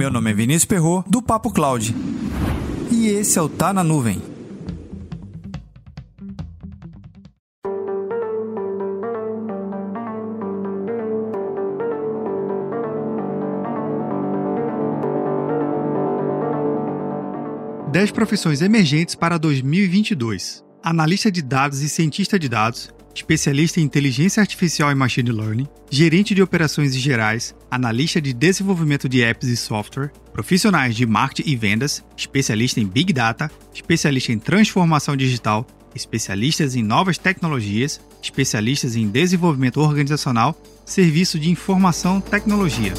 Meu nome é Vinícius Perro do Papo Cloud. E esse é o Tá na Nuvem. Dez profissões emergentes para 2022. Analista de dados e cientista de dados, especialista em inteligência artificial e machine learning, gerente de operações gerais, analista de desenvolvimento de apps e software, profissionais de marketing e vendas, especialista em big data, especialista em transformação digital, especialistas em novas tecnologias, especialistas em desenvolvimento organizacional, serviço de informação tecnologia.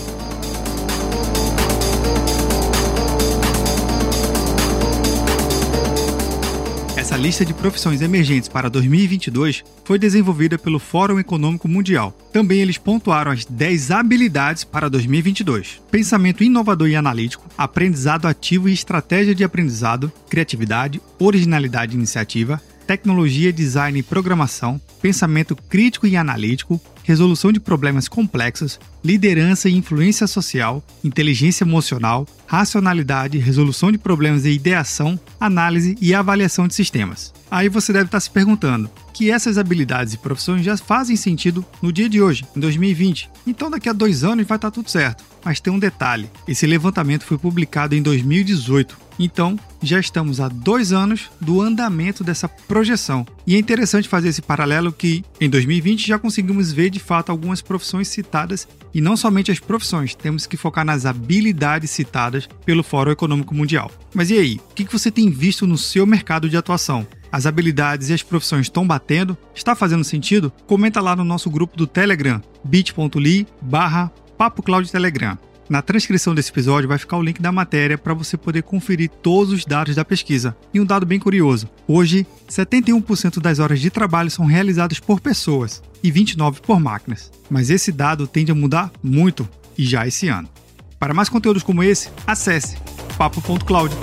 Essa lista de profissões emergentes para 2022 foi desenvolvida pelo Fórum Econômico Mundial. Também eles pontuaram as 10 habilidades para 2022: pensamento inovador e analítico, aprendizado ativo e estratégia de aprendizado, criatividade, originalidade e iniciativa, tecnologia, design e programação, pensamento crítico e analítico, resolução de problemas complexos, liderança e influência social, inteligência emocional, racionalidade, resolução de problemas e ideação, análise e avaliação de sistemas. Aí você deve estar se perguntando que essas habilidades e profissões já fazem sentido no dia de hoje, em 2020. Então daqui a dois anos vai estar tudo certo. Mas tem um detalhe: esse levantamento foi publicado em 2018 então, já estamos há dois anos do andamento dessa projeção. E é interessante fazer esse paralelo que, em 2020, já conseguimos ver de fato algumas profissões citadas, e não somente as profissões, temos que focar nas habilidades citadas pelo Fórum Econômico Mundial. Mas e aí? O que você tem visto no seu mercado de atuação? As habilidades e as profissões estão batendo? Está fazendo sentido? Comenta lá no nosso grupo do Telegram, bit.ly barra Papo Telegram. Na transcrição desse episódio vai ficar o link da matéria para você poder conferir todos os dados da pesquisa. E um dado bem curioso: hoje, 71% das horas de trabalho são realizadas por pessoas e 29% por máquinas. Mas esse dado tende a mudar muito e já esse ano. Para mais conteúdos como esse, acesse papo.cloud.